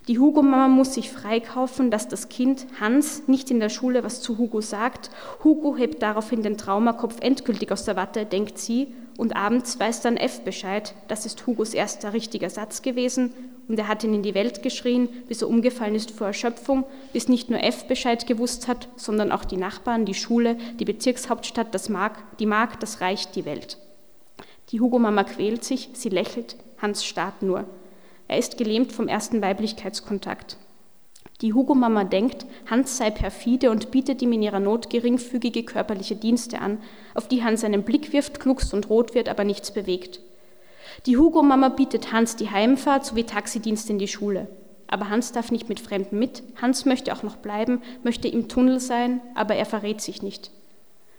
Speaker 2: Die Hugo-Mama muss sich freikaufen, dass das Kind Hans nicht in der Schule was zu Hugo sagt. Hugo hebt daraufhin den Traumakopf endgültig aus der Watte, denkt sie, und abends weiß dann F Bescheid. Das ist Hugos erster richtiger Satz gewesen und er hat ihn in die Welt geschrien, bis er umgefallen ist vor Erschöpfung, bis nicht nur F Bescheid gewusst hat, sondern auch die Nachbarn, die Schule, die Bezirkshauptstadt, das Mark, die Mark, das Reich, die Welt. Die Hugo-Mama quält sich, sie lächelt, Hans starrt nur. Er ist gelähmt vom ersten Weiblichkeitskontakt. Die Hugo-Mama denkt, Hans sei perfide und bietet ihm in ihrer Not geringfügige körperliche Dienste an, auf die Hans einen Blick wirft, gluckst und rot wird, aber nichts bewegt. Die Hugo-Mama bietet Hans die Heimfahrt sowie Taxidienste in die Schule. Aber Hans darf nicht mit Fremden mit. Hans möchte auch noch bleiben, möchte im Tunnel sein, aber er verrät sich nicht.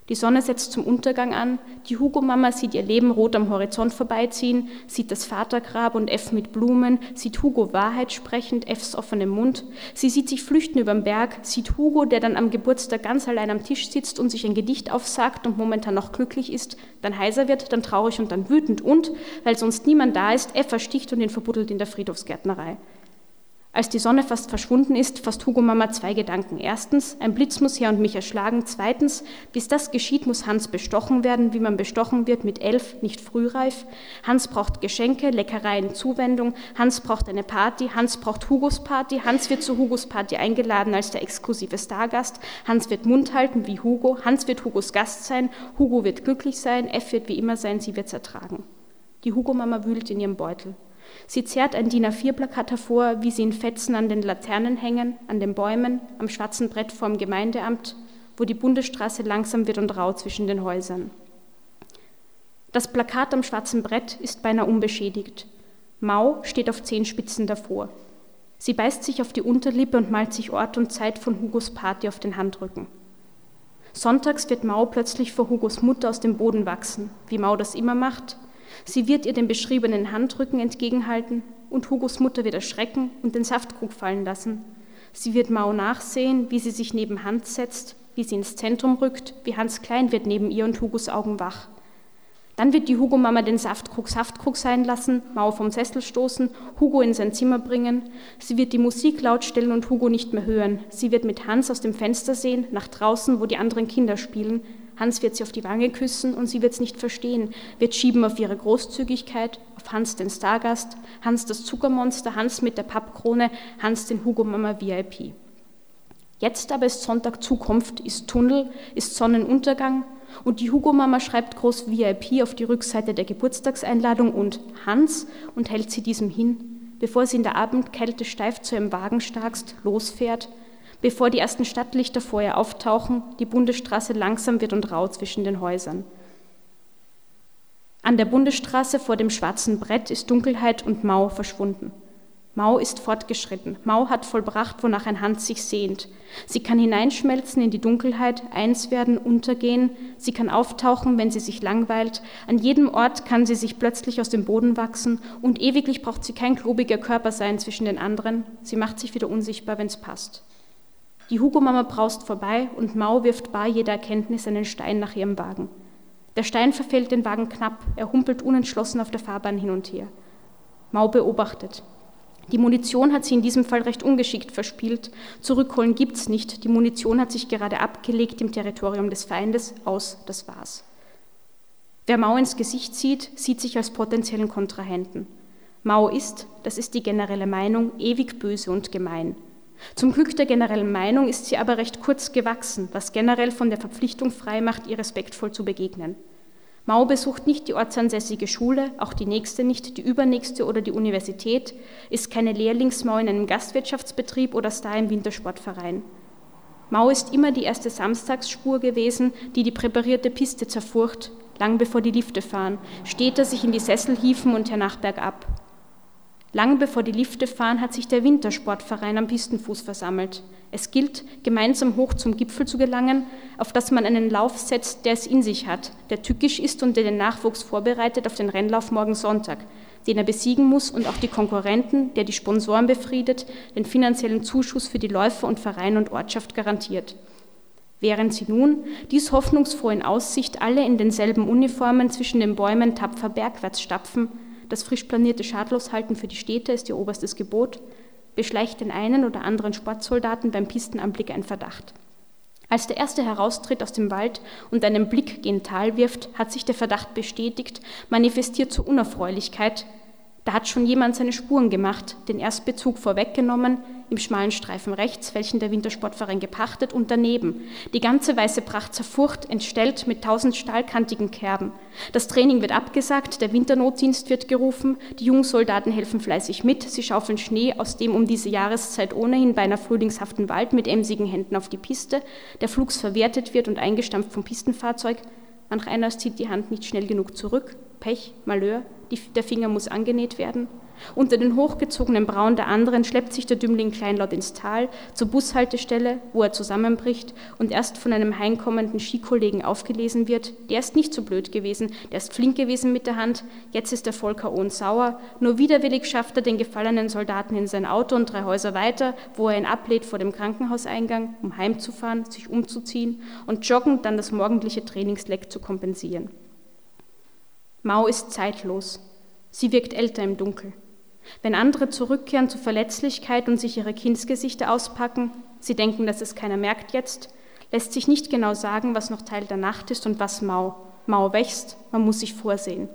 Speaker 2: Die Sonne setzt zum Untergang an, die Hugo-Mama sieht ihr Leben rot am Horizont vorbeiziehen, sieht das Vatergrab und F mit Blumen, sieht Hugo Wahrheit sprechend, Fs offenem Mund, sie sieht sich flüchten überm Berg, sieht Hugo, der dann am Geburtstag ganz allein am Tisch sitzt und sich ein Gedicht aufsagt und momentan noch glücklich ist, dann heiser wird, dann traurig und dann wütend und, weil sonst niemand da ist, F versticht und ihn verbuddelt in der Friedhofsgärtnerei. Als die Sonne fast verschwunden ist, fasst Hugo Mama zwei Gedanken. Erstens, ein Blitz muss her und mich erschlagen. Zweitens, bis das geschieht, muss Hans bestochen werden, wie man bestochen wird, mit elf, nicht frühreif. Hans braucht Geschenke, Leckereien, Zuwendung. Hans braucht eine Party. Hans braucht Hugos Party. Hans wird zu Hugos Party eingeladen als der exklusive Stargast. Hans wird Mund halten wie Hugo. Hans wird Hugos Gast sein. Hugo wird glücklich sein. F wird wie immer sein. Sie wird ertragen. Die Hugo Mama wühlt in ihrem Beutel. Sie zerrt ein DIN A4-Plakat hervor, wie sie in Fetzen an den Laternen hängen, an den Bäumen, am schwarzen Brett vorm Gemeindeamt, wo die Bundesstraße langsam wird und rau zwischen den Häusern. Das Plakat am schwarzen Brett ist beinahe unbeschädigt. Mau steht auf Zehenspitzen davor. Sie beißt sich auf die Unterlippe und malt sich Ort und Zeit von Hugos Party auf den Handrücken. Sonntags wird Mau plötzlich vor Hugos Mutter aus dem Boden wachsen, wie Mau das immer macht, Sie wird ihr den beschriebenen Handrücken entgegenhalten und Hugos Mutter wird erschrecken und den Saftkrug fallen lassen. Sie wird Mau nachsehen, wie sie sich neben Hans setzt, wie sie ins Zentrum rückt, wie Hans klein wird neben ihr und Hugos Augen wach. Dann wird die Hugo-Mama den Saftkrug Saftkrug sein lassen, Mau vom Sessel stoßen, Hugo in sein Zimmer bringen. Sie wird die Musik laut stellen und Hugo nicht mehr hören. Sie wird mit Hans aus dem Fenster sehen, nach draußen, wo die anderen Kinder spielen. Hans wird sie auf die Wange küssen und sie wird es nicht verstehen, wird schieben auf ihre Großzügigkeit, auf Hans den Stargast, Hans das Zuckermonster, Hans mit der Pappkrone, Hans den Hugo Mama VIP. Jetzt aber ist Sonntag Zukunft, ist Tunnel, ist Sonnenuntergang und die Hugo Mama schreibt groß VIP auf die Rückseite der Geburtstagseinladung und Hans und hält sie diesem hin, bevor sie in der Abendkälte steif zu ihrem Wagen starkst losfährt, bevor die ersten Stadtlichter vor ihr auftauchen, die Bundesstraße langsam wird und rau zwischen den Häusern. An der Bundesstraße vor dem schwarzen Brett ist Dunkelheit und Mau verschwunden. Mau ist fortgeschritten. Mau hat vollbracht, wonach ein Hans sich sehnt. Sie kann hineinschmelzen in die Dunkelheit, eins werden, untergehen. Sie kann auftauchen, wenn sie sich langweilt. An jedem Ort kann sie sich plötzlich aus dem Boden wachsen und ewiglich braucht sie kein klobiger Körper sein zwischen den anderen. Sie macht sich wieder unsichtbar, wenn es passt. Die Hugo-Mama braust vorbei und Mau wirft bar jeder Erkenntnis einen Stein nach ihrem Wagen. Der Stein verfällt den Wagen knapp, er humpelt unentschlossen auf der Fahrbahn hin und her. Mau beobachtet. Die Munition hat sie in diesem Fall recht ungeschickt verspielt. Zurückholen gibt's nicht. Die Munition hat sich gerade abgelegt im Territorium des Feindes. Aus, das war's. Wer Mao ins Gesicht sieht, sieht sich als potenziellen Kontrahenten. Mao ist, das ist die generelle Meinung, ewig böse und gemein. Zum Glück der generellen Meinung ist sie aber recht kurz gewachsen, was generell von der Verpflichtung frei macht, ihr respektvoll zu begegnen. Mao besucht nicht die ortsansässige Schule, auch die nächste nicht, die übernächste oder die Universität, ist keine Lehrlingsmau in einem Gastwirtschaftsbetrieb oder Star im Wintersportverein. Mao ist immer die erste Samstagsspur gewesen, die die präparierte Piste zerfurcht, lang bevor die Lifte fahren, steht er sich in die Sessel hieven und hernach bergab. Lang bevor die Lifte fahren, hat sich der Wintersportverein am Pistenfuß versammelt. Es gilt, gemeinsam hoch zum Gipfel zu gelangen, auf das man einen Lauf setzt, der es in sich hat, der tückisch ist und der den Nachwuchs vorbereitet auf den Rennlauf morgen Sonntag, den er besiegen muss und auch die Konkurrenten, der die Sponsoren befriedet, den finanziellen Zuschuss für die Läufer und Verein und Ortschaft garantiert. Während sie nun, dies hoffnungsfroh in Aussicht, alle in denselben Uniformen zwischen den Bäumen tapfer bergwärts stapfen, das frisch planierte Schadloshalten für die Städte ist ihr oberstes Gebot, beschleicht den einen oder anderen Sportsoldaten beim Pistenanblick ein Verdacht. Als der erste heraustritt aus dem Wald und einen Blick gen Tal wirft, hat sich der Verdacht bestätigt, manifestiert zur Unerfreulichkeit, da hat schon jemand seine Spuren gemacht, den Erstbezug vorweggenommen, im schmalen Streifen rechts, welchen der Wintersportverein gepachtet, und daneben. Die ganze weiße Pracht zerfurcht, entstellt mit tausend stahlkantigen Kerben. Das Training wird abgesagt, der Winternotdienst wird gerufen, die jungen Soldaten helfen fleißig mit, sie schaufeln Schnee aus dem um diese Jahreszeit ohnehin beinahe frühlingshaften Wald mit emsigen Händen auf die Piste, der Flugs verwertet wird und eingestampft vom Pistenfahrzeug. Manch einer zieht die Hand nicht schnell genug zurück, Pech, Malheur, die, der Finger muss angenäht werden. Unter den hochgezogenen Brauen der anderen schleppt sich der Dümmling kleinlaut ins Tal, zur Bushaltestelle, wo er zusammenbricht und erst von einem heimkommenden Skikollegen aufgelesen wird. Der ist nicht so blöd gewesen, der ist flink gewesen mit der Hand, jetzt ist der Volker Ohn sauer. Nur widerwillig schafft er den gefallenen Soldaten in sein Auto und drei Häuser weiter, wo er ihn ablehnt vor dem Krankenhauseingang, um heimzufahren, sich umzuziehen und joggend dann das morgendliche Trainingsleck zu kompensieren. Mao ist zeitlos. Sie wirkt älter im Dunkel. Wenn andere zurückkehren zur Verletzlichkeit und sich ihre Kindsgesichter auspacken, sie denken, dass es keiner merkt jetzt, lässt sich nicht genau sagen, was noch Teil der Nacht ist und was Mao. Mao wächst, man muss sich vorsehen.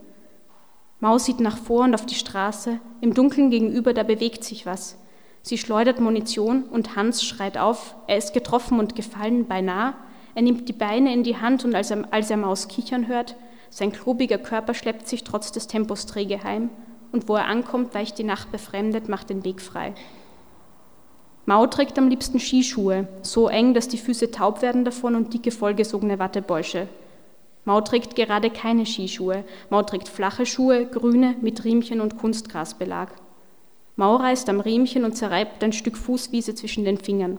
Speaker 2: Mao sieht nach vor und auf die Straße, im Dunkeln gegenüber, da bewegt sich was. Sie schleudert Munition und Hans schreit auf, er ist getroffen und gefallen, beinahe. Er nimmt die Beine in die Hand und als er, als er Maus kichern hört, sein klobiger Körper schleppt sich trotz des Tempos träge heim, und wo er ankommt, weicht die Nacht befremdet, macht den Weg frei. Mao trägt am liebsten Skischuhe, so eng, dass die Füße taub werden davon und dicke, vollgesogene Wattebäusche. Mao trägt gerade keine Skischuhe. Mao trägt flache Schuhe, grüne, mit Riemchen und Kunstgrasbelag. Mao reißt am Riemchen und zerreibt ein Stück Fußwiese zwischen den Fingern.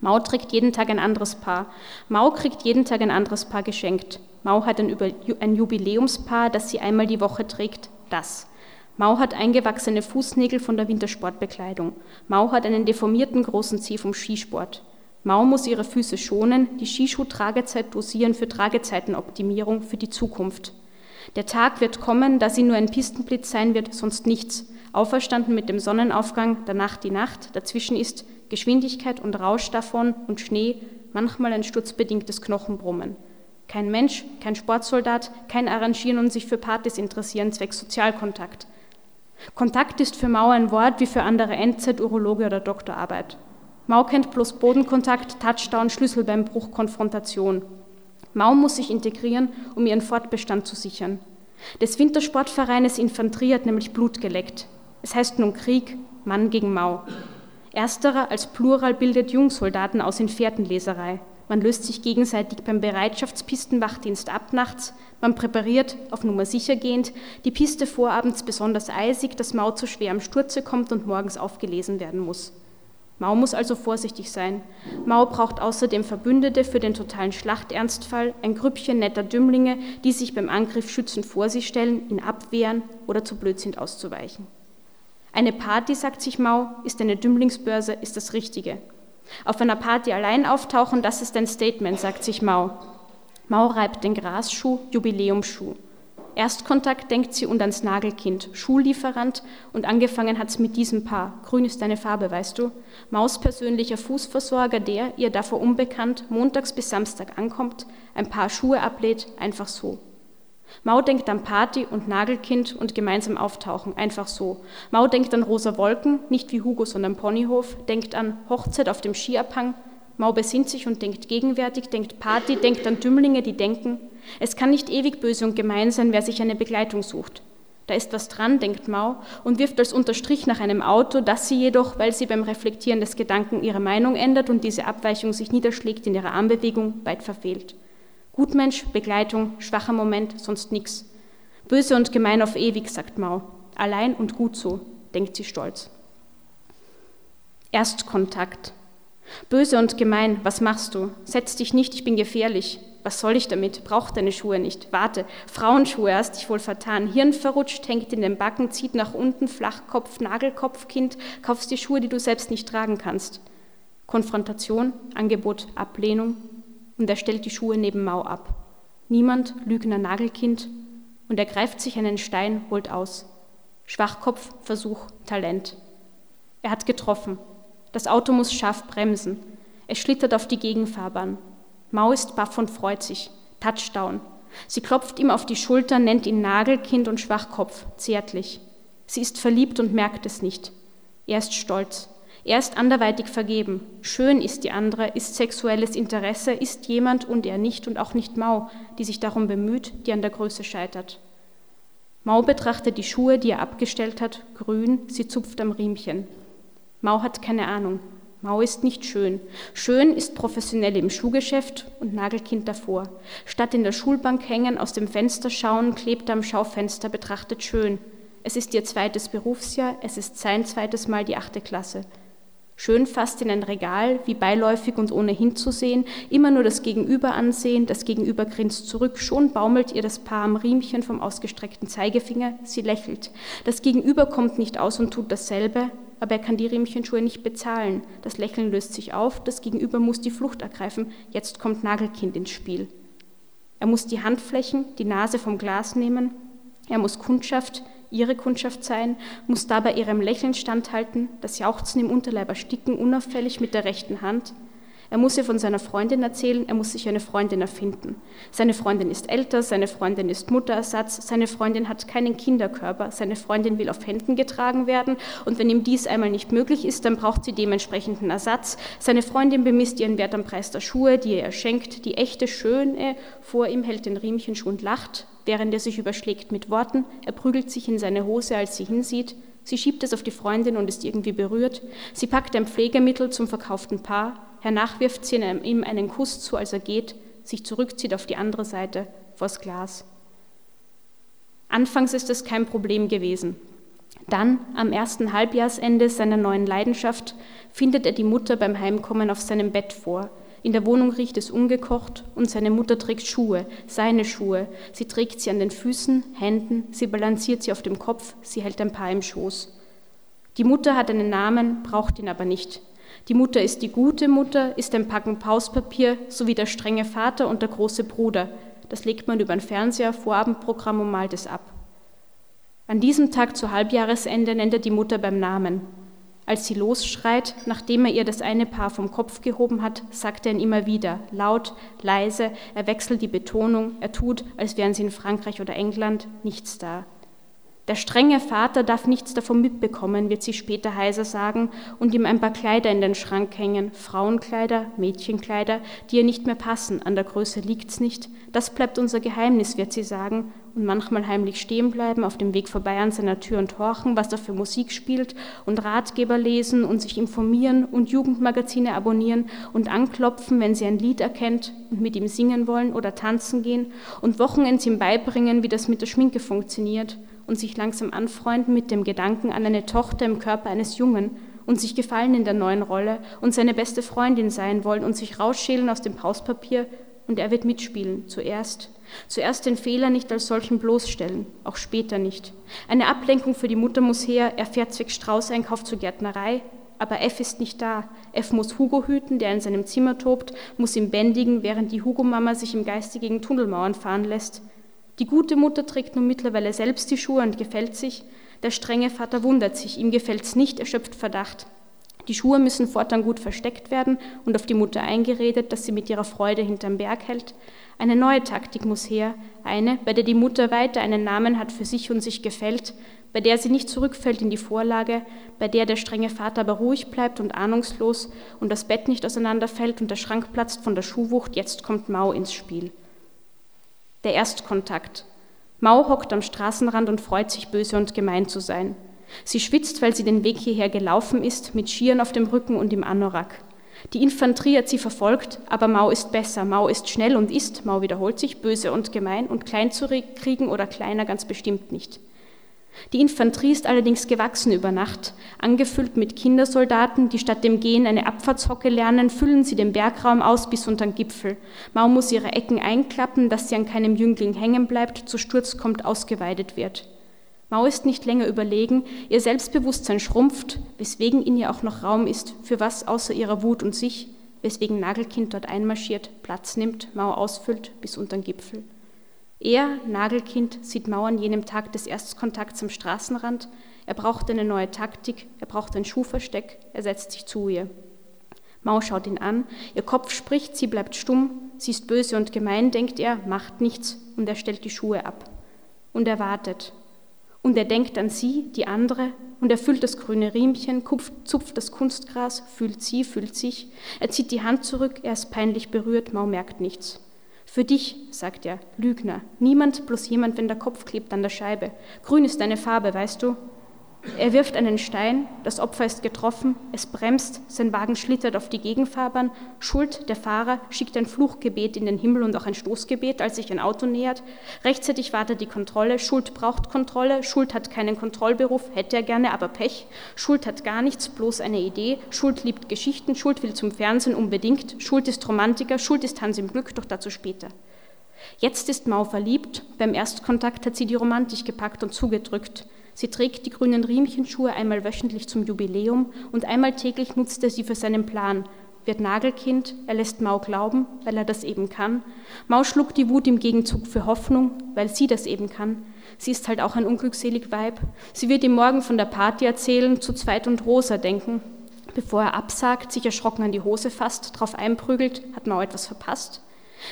Speaker 2: Mao trägt jeden Tag ein anderes Paar. Mao kriegt jeden Tag ein anderes Paar geschenkt. Mao hat ein, ein Jubiläumspaar, das sie einmal die Woche trägt, das. Mao hat eingewachsene Fußnägel von der Wintersportbekleidung. Mao hat einen deformierten großen Zeh vom Skisport. Mao muss ihre Füße schonen, die Skischuh-Tragezeit dosieren für Tragezeitenoptimierung für die Zukunft. Der Tag wird kommen, da sie nur ein Pistenblitz sein wird, sonst nichts. Auferstanden mit dem Sonnenaufgang, danach die Nacht, dazwischen ist Geschwindigkeit und Rausch davon und Schnee, manchmal ein sturzbedingtes Knochenbrummen. Kein Mensch, kein Sportsoldat, kein Arrangieren und sich für Partys interessieren, zwecks Sozialkontakt. Kontakt ist für Mao ein Wort wie für andere NZ, Urologe oder Doktorarbeit. Mao kennt bloß Bodenkontakt, Touchdown, Schlüssel beim Bruch, Konfrontation. Mao muss sich integrieren, um ihren Fortbestand zu sichern. Des Wintersportvereines Infanterie hat nämlich Blut geleckt. Es heißt nun Krieg, Mann gegen Mao. Ersterer als Plural bildet Jungsoldaten aus in Fährtenleserei. Man löst sich gegenseitig beim Bereitschaftspistenwachdienst ab nachts. Man präpariert, auf Nummer sicher gehend, die Piste vorabends besonders eisig, dass Mau zu schwer am Sturze kommt und morgens aufgelesen werden muss. Mau muss also vorsichtig sein. Mau braucht außerdem Verbündete für den totalen Schlachternstfall, ein Grüppchen netter Dümmlinge, die sich beim Angriff schützend vor sie stellen, ihn abwehren oder zu blöd sind auszuweichen. Eine Party, sagt sich Mau, ist eine Dümmlingsbörse, ist das Richtige. Auf einer Party allein auftauchen, das ist ein Statement, sagt sich Mau. Mau reibt den Grasschuh, Jubiläumschuh. Erstkontakt denkt sie und ans Nagelkind, Schullieferant und angefangen hat's mit diesem Paar. Grün ist deine Farbe, weißt du? Maus persönlicher Fußversorger, der, ihr davor unbekannt, montags bis Samstag ankommt, ein paar Schuhe ablädt, einfach so. Mau denkt an Party und Nagelkind und gemeinsam auftauchen, einfach so. Mau denkt an rosa Wolken, nicht wie Hugo, sondern Ponyhof, denkt an Hochzeit auf dem Skiabhang. Mau besinnt sich und denkt gegenwärtig, denkt Party, denkt an Dümmlinge, die denken. Es kann nicht ewig böse und gemein sein, wer sich eine Begleitung sucht. Da ist was dran, denkt Mau und wirft als Unterstrich nach einem Auto, das sie jedoch, weil sie beim Reflektieren des Gedanken ihre Meinung ändert und diese Abweichung sich niederschlägt in ihrer Armbewegung, weit verfehlt. Gutmensch, Begleitung, schwacher Moment, sonst nix. Böse und gemein auf ewig, sagt Mau. Allein und gut so, denkt sie stolz. Erstkontakt. Böse und gemein, was machst du? Setz dich nicht, ich bin gefährlich. Was soll ich damit? Brauch deine Schuhe nicht. Warte, Frauenschuhe hast dich wohl vertan. Hirn verrutscht, hängt in den Backen, zieht nach unten, Flachkopf, Nagelkopf, Kind, kaufst die Schuhe, die du selbst nicht tragen kannst. Konfrontation, Angebot, Ablehnung, und er stellt die Schuhe neben Mau ab. Niemand, Lügner Nagelkind, und er greift sich einen Stein, holt aus. Schwachkopf, Versuch, Talent. Er hat getroffen. Das Auto muss scharf bremsen. Es schlittert auf die Gegenfahrbahn. Mau ist baff und freut sich. Touchdown. Sie klopft ihm auf die Schulter, nennt ihn Nagelkind und Schwachkopf, zärtlich. Sie ist verliebt und merkt es nicht. Er ist stolz. Er ist anderweitig vergeben. Schön ist die andere, ist sexuelles Interesse, ist jemand und er nicht und auch nicht Mau, die sich darum bemüht, die an der Größe scheitert. Mau betrachtet die Schuhe, die er abgestellt hat, grün, sie zupft am Riemchen. Mau hat keine Ahnung. Mau ist nicht schön. Schön ist professionell im Schuhgeschäft und Nagelkind davor. Statt in der Schulbank hängen, aus dem Fenster schauen, klebt am Schaufenster, betrachtet schön. Es ist ihr zweites Berufsjahr, es ist sein zweites Mal die achte Klasse schön fast in ein Regal, wie beiläufig und ohne hinzusehen, immer nur das Gegenüber ansehen, das Gegenüber grinst zurück, schon baumelt ihr das Paar am Riemchen vom ausgestreckten Zeigefinger, sie lächelt. Das Gegenüber kommt nicht aus und tut dasselbe, aber er kann die Riemchenschuhe nicht bezahlen. Das Lächeln löst sich auf, das Gegenüber muss die Flucht ergreifen, jetzt kommt Nagelkind ins Spiel. Er muss die Handflächen, die Nase vom Glas nehmen, er muss Kundschaft, ihre Kundschaft sein, muss dabei ihrem Lächeln standhalten, das Jauchzen im Unterleib ersticken, unauffällig mit der rechten Hand. Er muss ihr von seiner Freundin erzählen, er muss sich eine Freundin erfinden. Seine Freundin ist älter, seine Freundin ist Mutterersatz, seine Freundin hat keinen Kinderkörper, seine Freundin will auf Händen getragen werden und wenn ihm dies einmal nicht möglich ist, dann braucht sie dementsprechenden Ersatz. Seine Freundin bemisst ihren Wert am Preis der Schuhe, die er schenkt, die echte Schöne vor ihm hält den Riemchenschuh und lacht, während er sich überschlägt mit Worten, er prügelt sich in seine Hose, als sie hinsieht, sie schiebt es auf die Freundin und ist irgendwie berührt, sie packt ein Pflegemittel zum verkauften Paar, hernach wirft sie ihm einen Kuss zu, als er geht, sich zurückzieht auf die andere Seite, vors Glas. Anfangs ist es kein Problem gewesen. Dann, am ersten Halbjahrsende seiner neuen Leidenschaft, findet er die Mutter beim Heimkommen auf seinem Bett vor, in der Wohnung riecht es ungekocht und seine Mutter trägt Schuhe, seine Schuhe. Sie trägt sie an den Füßen, Händen, sie balanciert sie auf dem Kopf, sie hält ein Paar im Schoß. Die Mutter hat einen Namen, braucht ihn aber nicht. Die Mutter ist die gute Mutter, ist ein Packen Pauspapier sowie der strenge Vater und der große Bruder. Das legt man über ein Fernseher, Vorabendprogramm und malt es ab. An diesem Tag zu Halbjahresende nennt er die Mutter beim Namen. Als sie losschreit, nachdem er ihr das eine Paar vom Kopf gehoben hat, sagt er ihn immer wieder, laut, leise, er wechselt die Betonung, er tut, als wären sie in Frankreich oder England, nichts da. Der strenge Vater darf nichts davon mitbekommen, wird sie später heiser sagen und ihm ein paar Kleider in den Schrank hängen, Frauenkleider, Mädchenkleider, die ihr nicht mehr passen, an der Größe liegt's nicht. Das bleibt unser Geheimnis, wird sie sagen und manchmal heimlich stehen bleiben, auf dem Weg vorbei an seiner Tür und horchen, was er für Musik spielt und Ratgeber lesen und sich informieren und Jugendmagazine abonnieren und anklopfen, wenn sie ein Lied erkennt und mit ihm singen wollen oder tanzen gehen und Wochenends ihm beibringen, wie das mit der Schminke funktioniert und sich langsam anfreunden mit dem Gedanken an eine Tochter im Körper eines Jungen und sich gefallen in der neuen Rolle und seine beste Freundin sein wollen und sich rausschälen aus dem Pauspapier und er wird mitspielen, zuerst. Zuerst den Fehler nicht als solchen bloßstellen, auch später nicht. Eine Ablenkung für die Mutter muss her, er fährt zwecks Straußeinkauf zur Gärtnerei, aber F ist nicht da. F muss Hugo hüten, der in seinem Zimmer tobt, muss ihn bändigen, während die Hugo-Mama sich im Geiste gegen Tunnelmauern fahren lässt. Die gute Mutter trägt nun mittlerweile selbst die Schuhe und gefällt sich. Der strenge Vater wundert sich, ihm gefällt's nicht, er schöpft Verdacht. Die Schuhe müssen fortan gut versteckt werden und auf die Mutter eingeredet, dass sie mit ihrer Freude hinterm Berg hält. Eine neue Taktik muss her, eine, bei der die Mutter weiter einen Namen hat für sich und sich gefällt, bei der sie nicht zurückfällt in die Vorlage, bei der der strenge Vater aber ruhig bleibt und ahnungslos und das Bett nicht auseinanderfällt und der Schrank platzt von der Schuhwucht, jetzt kommt Mau ins Spiel. Der Erstkontakt. Mau hockt am Straßenrand und freut sich, böse und gemein zu sein. Sie schwitzt, weil sie den Weg hierher gelaufen ist, mit Skiern auf dem Rücken und im Anorak. Die Infanterie hat sie verfolgt, aber Mau ist besser. Mau ist schnell und ist, Mau wiederholt sich, böse und gemein und klein zu kriegen oder kleiner ganz bestimmt nicht. Die Infanterie ist allerdings gewachsen über Nacht. Angefüllt mit Kindersoldaten, die statt dem Gehen eine Abfahrtshocke lernen, füllen sie den Bergraum aus bis unter den Gipfel. Mau muss ihre Ecken einklappen, dass sie an keinem Jüngling hängen bleibt, zu Sturz kommt, ausgeweidet wird. Mau ist nicht länger überlegen, ihr Selbstbewusstsein schrumpft, weswegen in ihr auch noch Raum ist, für was außer ihrer Wut und sich, weswegen Nagelkind dort einmarschiert, Platz nimmt, Mau ausfüllt bis unter den Gipfel. Er, Nagelkind, sieht Mau an jenem Tag des Erstkontakts am Straßenrand. Er braucht eine neue Taktik, er braucht ein Schuhversteck, er setzt sich zu ihr. Mau schaut ihn an, ihr Kopf spricht, sie bleibt stumm, sie ist böse und gemein, denkt er, macht nichts und er stellt die Schuhe ab. Und er wartet. Und er denkt an sie, die andere, und er füllt das grüne Riemchen, zupft das Kunstgras, fühlt sie, fühlt sich. Er zieht die Hand zurück, er ist peinlich berührt, Mau merkt nichts. Für dich, sagt er, Lügner, niemand bloß jemand, wenn der Kopf klebt an der Scheibe. Grün ist deine Farbe, weißt du? Er wirft einen Stein, das Opfer ist getroffen, es bremst, sein Wagen schlittert auf die Gegenfahrbahn. Schuld, der Fahrer, schickt ein Fluchgebet in den Himmel und auch ein Stoßgebet, als sich ein Auto nähert. Rechtzeitig wartet die Kontrolle. Schuld braucht Kontrolle. Schuld hat keinen Kontrollberuf, hätte er gerne, aber Pech. Schuld hat gar nichts, bloß eine Idee. Schuld liebt Geschichten. Schuld will zum Fernsehen unbedingt. Schuld ist Romantiker. Schuld ist Hans im Glück, doch dazu später. Jetzt ist Mau verliebt. Beim Erstkontakt hat sie die Romantik gepackt und zugedrückt. Sie trägt die grünen Riemchenschuhe einmal wöchentlich zum Jubiläum und einmal täglich nutzt er sie für seinen Plan. Wird Nagelkind, er lässt Mau glauben, weil er das eben kann. Mau schluckt die Wut im Gegenzug für Hoffnung, weil sie das eben kann. Sie ist halt auch ein unglückselig Weib. Sie wird ihm morgen von der Party erzählen, zu zweit und Rosa denken. Bevor er absagt, sich erschrocken an die Hose fasst, drauf einprügelt, hat Mau etwas verpasst.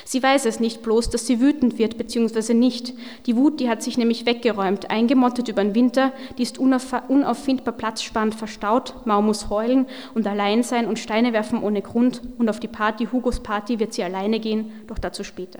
Speaker 2: Sie weiß es nicht bloß, dass sie wütend wird, beziehungsweise nicht. Die Wut, die hat sich nämlich weggeräumt, eingemottet über den Winter, die ist unauffindbar platzsparend verstaut, Mau muss heulen und allein sein und Steine werfen ohne Grund und auf die Party, Hugos Party, wird sie alleine gehen, doch dazu später.